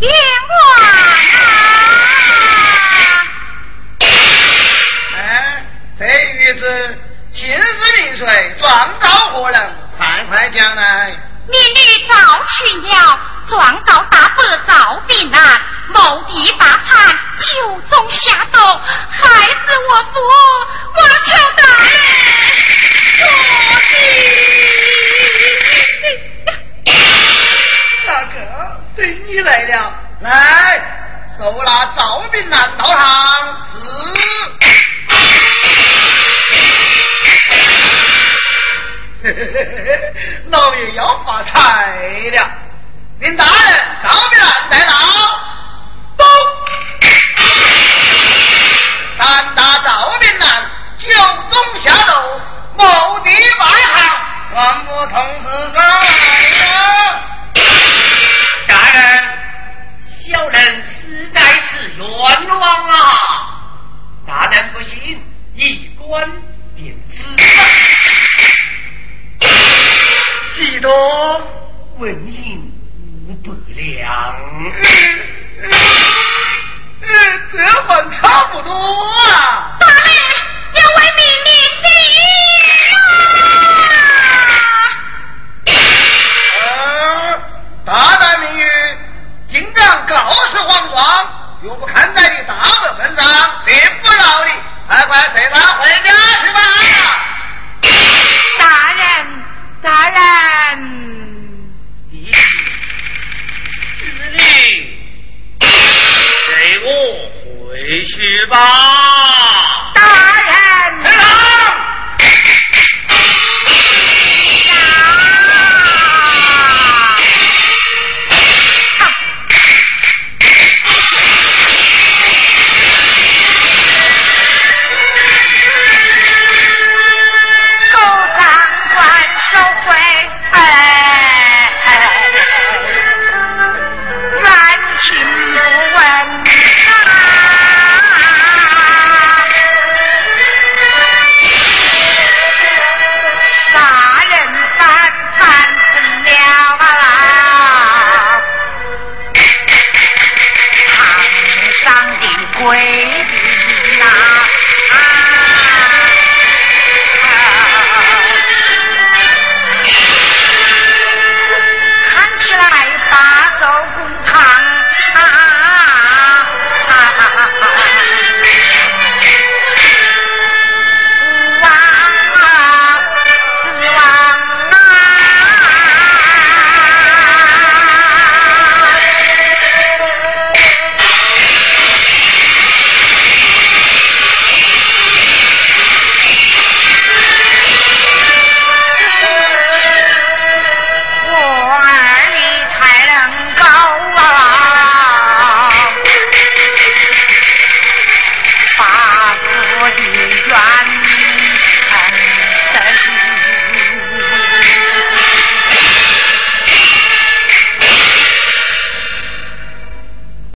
冤枉啊！哎，这女子姓氏名谁？状告何人？快快讲来！民女遭群了，状告大伯赵炳南，谋地霸产，酒中下毒，害死我父，望求大人多吉。大哥，来了，来，收拿赵炳南到堂。是。老爷要发财了，领大人赵炳南带到。咚！胆大赵炳南酒中下毒，谋地败行，万不从此在啊！大人不信，一观便知。几多？纹银五百两。这还差不多啊！大人要为民女死啊！大胆名誉，竟敢告示皇庄，又不看去吧。回